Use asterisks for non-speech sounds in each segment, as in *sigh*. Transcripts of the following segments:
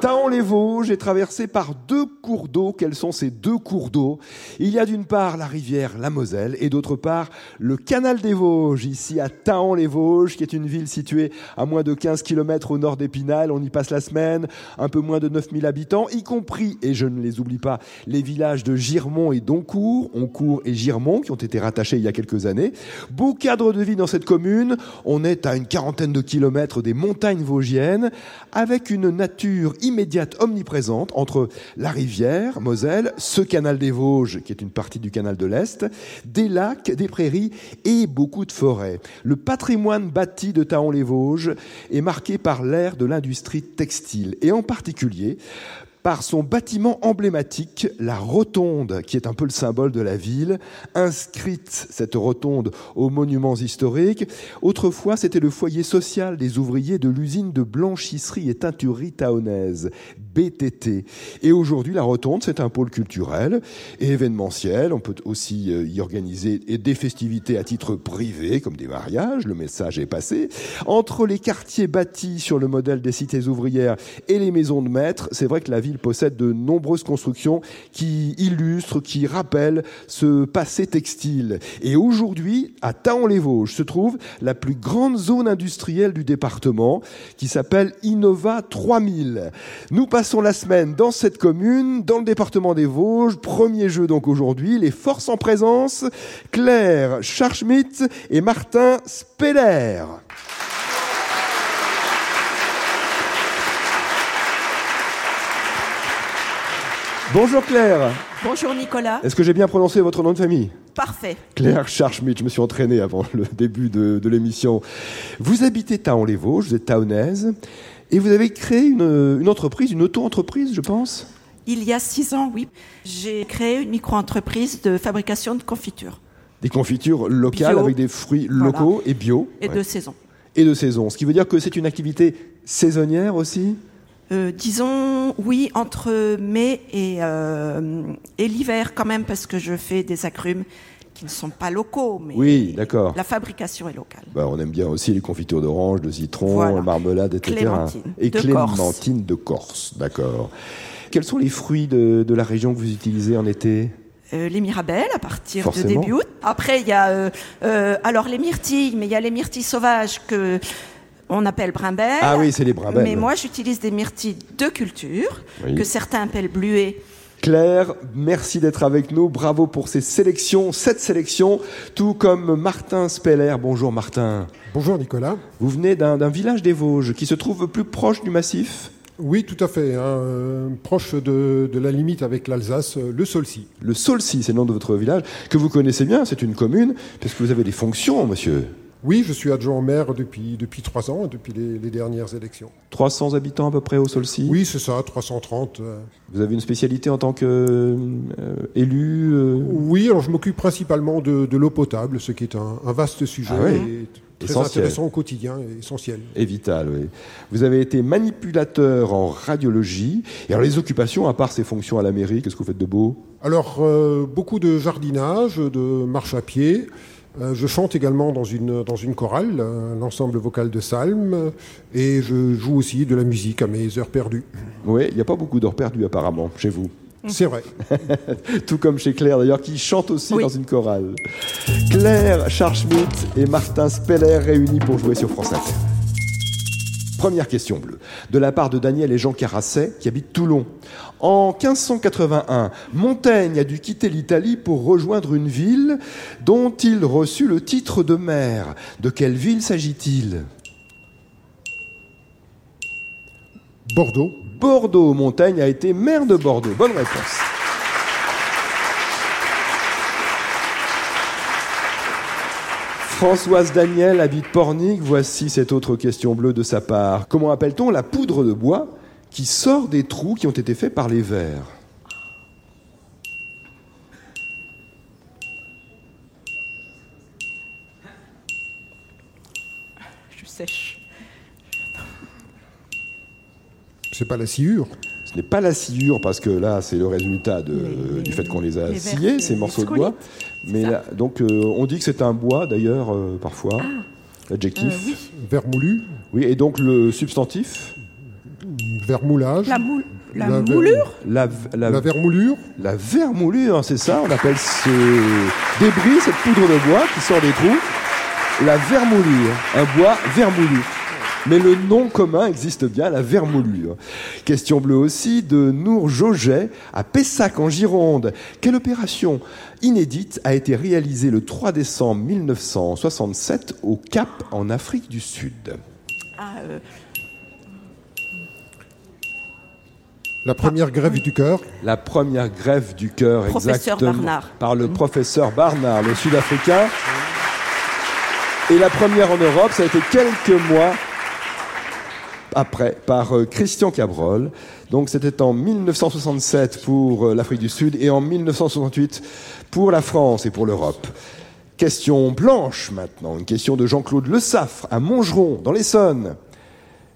Taon-les-Vosges est traversé par deux cours d'eau. Quels sont ces deux cours d'eau? Il y a d'une part la rivière la Moselle et d'autre part le canal des Vosges, ici à Taon-les-Vosges, qui est une ville située à moins de 15 km au nord d'Épinal. On y passe la semaine, un peu moins de 9000 habitants, y compris, et je ne les oublie pas, les villages de Girmont et Doncourt, Oncourt et Girmont, qui ont été rattachés il y a quelques années. Beau cadre de vie dans cette commune. On est à une quarantaine de kilomètres des montagnes vosgiennes, avec une nature immédiate, omniprésente entre la rivière, Moselle, ce canal des Vosges, qui est une partie du canal de l'Est, des lacs, des prairies et beaucoup de forêts. Le patrimoine bâti de Taon-les-Vosges est marqué par l'ère de l'industrie textile, et en particulier par son bâtiment emblématique, la rotonde, qui est un peu le symbole de la ville, inscrite cette rotonde aux monuments historiques. Autrefois, c'était le foyer social des ouvriers de l'usine de blanchisserie et teinturerie taonaise, BTT. Et aujourd'hui, la rotonde, c'est un pôle culturel et événementiel. On peut aussi euh, y organiser des festivités à titre privé, comme des mariages. Le message est passé. Entre les quartiers bâtis sur le modèle des cités ouvrières et les maisons de maîtres, c'est vrai que la ville possède de nombreuses constructions qui illustrent, qui rappellent ce passé textile. Et aujourd'hui, à Taon-les-Vosges se trouve la plus grande zone industrielle du département qui s'appelle Innova 3000. Nous passons la semaine dans cette commune, dans le département des Vosges. Premier jeu donc aujourd'hui, les forces en présence, Claire Scharschmidt et Martin Speller. Bonjour Claire. Bonjour Nicolas. Est-ce que j'ai bien prononcé votre nom de famille? Parfait. Claire Scharschmidt, je me suis entraîné avant le début de, de l'émission. Vous habitez Taon-les-Vosges, vous êtes taonaise, et vous avez créé une, une entreprise, une auto-entreprise, je pense Il y a six ans, oui, j'ai créé une micro-entreprise de fabrication de confitures. Des confitures locales Bio. avec des fruits Voilà. locaux et bio. Et Ouais. de saison. Et de saison. Ce qui veut dire que c'est une activité saisonnière aussi Euh, disons, oui, entre mai et, euh, et l'hiver quand même, parce que je fais des agrumes qui ne sont pas locaux, mais Oui, d'accord. la fabrication est locale. Bah, on aime bien aussi les confitures d'orange, de citron, Voilà. marmelade, etc. Clémentine Et de clémentine de Corse, d'accord. Quels sont les fruits de, de la région que vous utilisez en été? Euh, les mirabelles à partir Forcément. de début août. Après, il y a euh, euh, alors les myrtilles, mais il y a les myrtilles sauvages que on appelle brimbelles. Ah oui, c'est les brimbelles. Mais moi, j'utilise des myrtilles de culture Oui. que certains appellent bluets. Claire, merci d'être avec nous. Bravo pour ces sélections, cette sélection, tout comme Martin Speller. Bonjour Martin. Bonjour Nicolas. Vous venez d'un village des Vosges qui se trouve plus proche du massif, Oui, tout à fait. hein, euh, proche de, de la limite avec l'Alsace, euh, le Solcy. le Saulcy, c'est le nom de votre village, que vous connaissez bien, c'est une commune, parce que vous avez des fonctions, monsieur. Oui, je suis adjoint au maire depuis, depuis trois ans, depuis les, les dernières élections. 300 habitants à peu près au Saulcy Oui, c'est ça, 330. euh. Vous avez une spécialité en tant qu'élu euh, Oui, alors je m'occupe principalement de, de l'eau potable, ce qui est un, un vaste sujet Ah oui. et très Essentiel. intéressant au quotidien essentiel. et vital, oui. Vous avez été manipulateur en radiologie. Et alors les occupations, à part ces fonctions à la mairie, qu'est-ce que vous faites de beau? Alors, euh, beaucoup de jardinage, de marche à pied. Euh, je chante également dans une, dans une chorale, euh, l'ensemble vocal de Salm, et je joue aussi de la musique à mes heures perdues. Oui, il n'y a pas beaucoup d'heures perdues apparemment chez vous. C'est vrai. *laughs* Tout comme chez Claire d'ailleurs, qui chante aussi Oui. dans une chorale. Claire Scharschmidt et Martin Speller réunis pour jouer sur France Inter. Première question bleue, de la part de Daniel et Jean Carasset, qui habitent Toulon. En 1581, Montaigne a dû quitter l'Italie pour rejoindre une ville dont il reçut le titre de maire. De quelle ville s'agit-il? Bordeaux. Bordeaux. Montaigne a été maire de Bordeaux. Bonne réponse. Françoise Daniel habite Pornic. Voici cette autre question bleue de sa part. Comment appelle-t-on la poudre de bois qui sort des trous qui ont été faits par les vers? Je sèche. C'est pas la sciure? Ce n'est pas la sciure parce que là, c'est le résultat du fait qu'on les a sciés, ces morceaux de bois. Mais là, donc, euh, on dit que c'est un bois, d'ailleurs, euh, parfois. L'adjectif. Euh, oui, Vermoulu oui, et donc le substantif Vermoulage la, moule, la, moulure La, la, La vermoulure la vermoulure, c'est ça, on appelle ce débris, cette poudre de bois qui sort des trous, la vermoulure, un bois vermoulu. Mais le nom commun existe bien, la vermoulure. Question bleue aussi de Nour Joget à Pessac en Gironde. Quelle opération inédite a été réalisée le 3 décembre 1967 au Cap en Afrique du Sud? Ah, euh, La première grève du cœur? La première grève du cœur, Professeur exactement, Barnard. par le professeur Barnard, le Sud-Africain. Et la première en Europe, ça a été quelques mois après, par euh, Christian Cabrol. Donc c'était en 1967 pour euh, l'Afrique du Sud et en 1968 pour la France et pour l'Europe. Question blanche maintenant, une question de Jean-Claude Le Saffre à Montgeron, dans l'Essonne.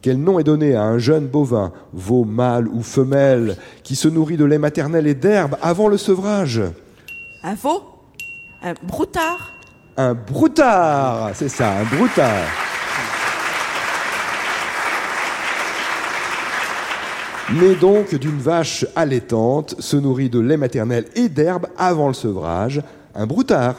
Quel nom est donné à un jeune bovin, veau mâle ou femelle, qui se nourrit de lait maternel et d'herbe avant le sevrage? Un veau, un broutard, Un broutard, c'est ça, un broutard. Né donc d'une vache allaitante, se nourrit de lait maternel et d'herbe avant le sevrage, un broutard.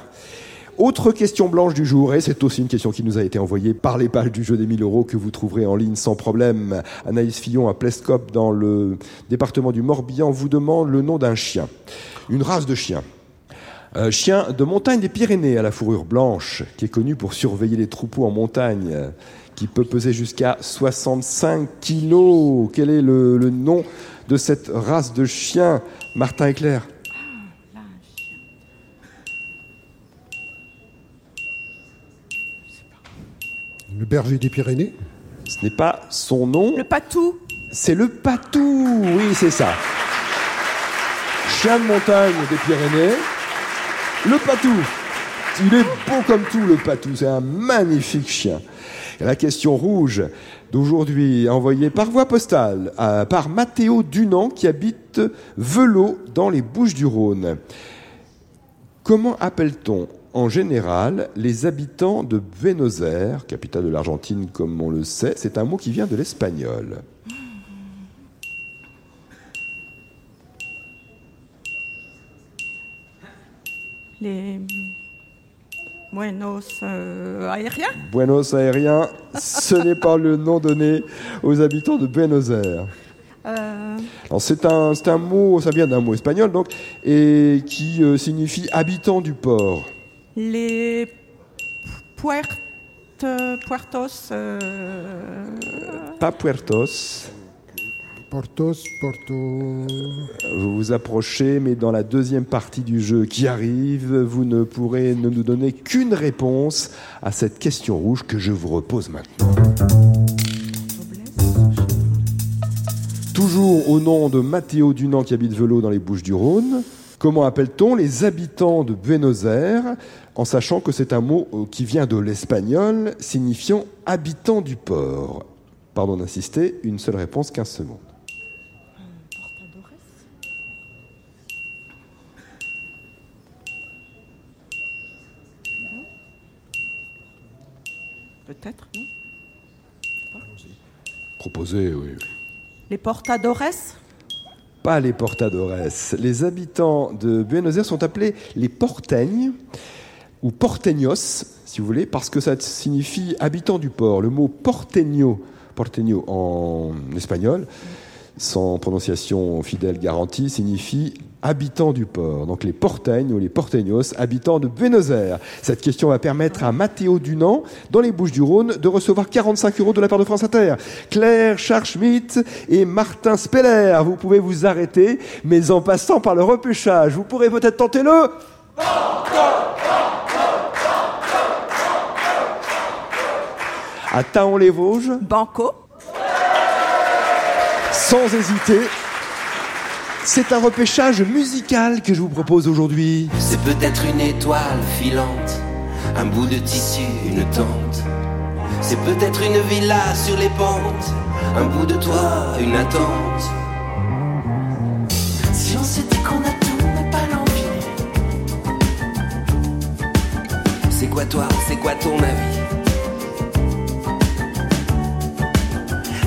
Autre question blanche du jour, et c'est aussi une question qui nous a été envoyée par les pages du jeu des 1000 euros que vous trouverez en ligne sans problème. Anaïs Fillon à Plescope dans le département du Morbihan vous demande le nom d'un chien, une race de chien. Un chien de montagne des Pyrénées à la fourrure blanche, qui est connu pour surveiller les troupeaux en montagne, euh, qui peut peser jusqu'à 65 kilos. Quel est le, le nom de cette race de chien, Martin Éclair Le berger des Pyrénées? Ce n'est pas son nom, le patou, c'est le patou. Oui, c'est ça. Chien de montagne des Pyrénées, le patou. Il est beau comme tout, le patou. C'est un magnifique chien. La question rouge d'aujourd'hui, envoyée par voie postale à- par Mathéo Dunant, qui habite Velot dans les Bouches-du-Rhône. Comment appelle-t-on en général les habitants de Buenos Aires, capitale de l'Argentine comme on le sait? C'est un mot qui vient de l'espagnol. Les buenos euh, aériens, Buenos Aériens, ce *laughs* n'est pas le nom donné aux habitants de Buenos Aires. euh, C'est un, c'est un mot, ça vient d'un mot espagnol donc, et qui euh, signifie habitant du port. les puert, puertos, Pas puertos. Portos, Porto. Vous vous approchez, mais dans la deuxième partie du jeu qui arrive, vous ne pourrez ne nous donner qu'une réponse à cette question rouge que je vous repose maintenant. Toujours au nom de Mathéo Dunant qui habite Velot dans les Bouches-du-Rhône. Comment appelle-t-on les habitants de Buenos Aires en sachant que c'est un mot euh, qui vient de l'espagnol signifiant habitant du port? Pardon d'insister, une seule réponse, 15 secondes. Peut-être, Proposé, oui. Les portadores, Pas les portadores. Les habitants de Buenos Aires sont appelés les porteños ou porteños, si vous voulez, parce que ça signifie habitant du port. Le mot porteño, porteño en espagnol, sans prononciation fidèle garantie, signifie habitant du port. Donc les porteños ou les porteños, habitants de Buenos Aires. Cette question va permettre à Mathéo Dunant, dans les Bouches-du-Rhône, de recevoir 45 euros de la part de France Inter. Claire Charschmidt et Martin Speller, vous pouvez vous arrêter, mais en passant par le repêchage, vous pourrez peut-être tenter le... À Taon-les-Vosges, banco, sans hésiter. C'est un repêchage musical que je vous propose aujourd'hui. C'est peut-être une étoile filante, un bout de tissu, une tente. C'est peut-être une villa sur les pentes, un bout de toit, une attente. Si on s'était qu'on a tout, mais pas l'envie. C'est quoi toi, c'est quoi ton avis?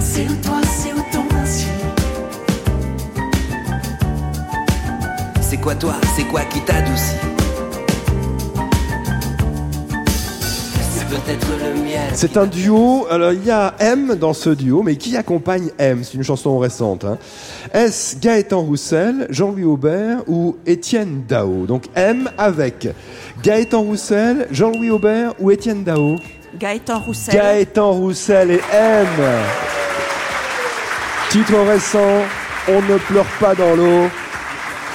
C'est où quoi toi, c'est quoi qui t'adoucit? Peut-être le miel. C'est un duo. Alors, il y a M dans ce duo, mais qui accompagne M? C'est une chanson récente. Hein. Est-ce Gaëtan Roussel, Jean-Louis Aubert ou Étienne Dao? Donc M avec Gaëtan Roussel, Jean-Louis Aubert ou Étienne Dao? Gaëtan Roussel. Gaëtan Roussel et M. Titre récent, On ne pleure pas dans l'eau.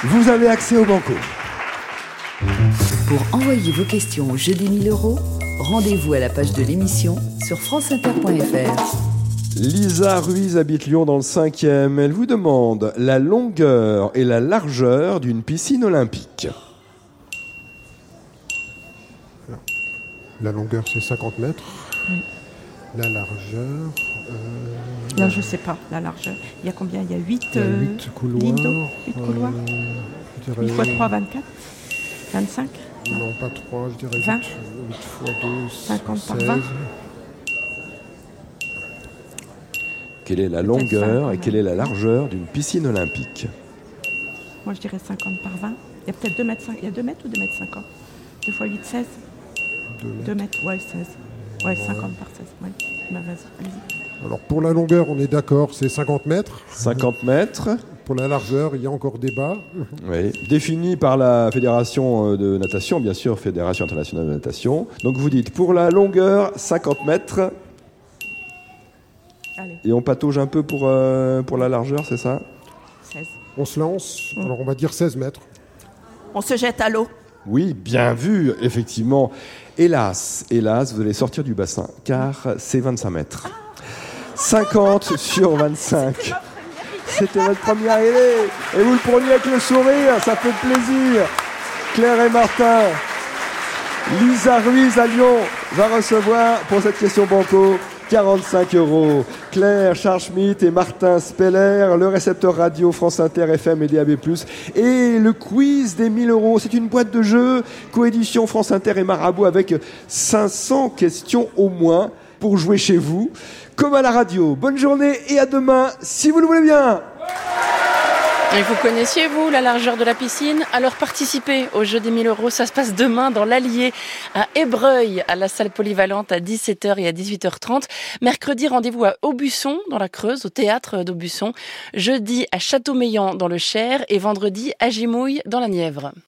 Vous avez accès au banco. Pour envoyer vos questions au jeu des 1000 euros, rendez-vous à la page de l'émission sur franceinter.fr. Lisa Ruiz habite Lyon dans le 5e. Elle vous demande la longueur et la largeur d'une piscine olympique. La longueur, c'est 50 mètres. La largeur. Euh... Là, je ne sais pas, la largeur. Il y a combien? Il y a 8, il y a 8 couloirs. 8 couloirs. Euh, 8 fois 3, 24 25 Non, pas 3, je dirais 20 8, 8 fois 2, 50 16. par 20 Quelle est la longueur 5, et quelle est la largeur d'une piscine olympique? Moi, je dirais 50 par 20. Il y a peut-être 2 mètres, 5. Il y a 2 mètres ou 2 mètres 50 2 fois 8, 16 2 mètres. 2 mètres, ouais, 16. Ouais, 50 par 16. Ouais. Bah, vas-y, allez-y. Alors pour la longueur, on est d'accord, c'est 50 mètres. 50 mètres, Pour la largeur, il y a encore débat. *laughs* oui, défini par la Fédération euh, de natation, bien sûr, Fédération internationale de natation. Donc vous dites pour la longueur 50 mètres Allez, et on patauge un peu pour, euh, pour la largeur, c'est ça? 16. On se lance. Alors on va dire 16 mètres. On se jette à l'eau. Oui, bien vu, effectivement. Hélas, hélas, vous allez sortir du bassin, car c'est 25 mètres. 50 sur 25. C'était votre première idée. Et vous le preniez avec le sourire, ça fait plaisir. Claire et Martin, Lisa Ruiz à Lyon va recevoir pour cette question banco 45 euros. Claire Charles Schmitt et Martin Speller, le récepteur radio France Inter FM et DAB+. Et le quiz des 1000 euros, c'est une boîte de jeux, coédition France Inter et Marabout avec 500 questions au moins pour jouer chez vous, comme à la radio. Bonne journée et à demain, si vous le voulez bien. Et vous connaissiez, vous, la largeur de la piscine? Alors participez au jeu des 1000 euros. Ça se passe demain dans l'Allier à Ébreuil, à la salle polyvalente à 17h et à 18h30. Mercredi, rendez-vous à Aubusson, dans la Creuse, au théâtre d'Aubusson. Jeudi, à Châteaumeillan, dans le Cher. Et vendredi, à Gimouille, dans la Nièvre.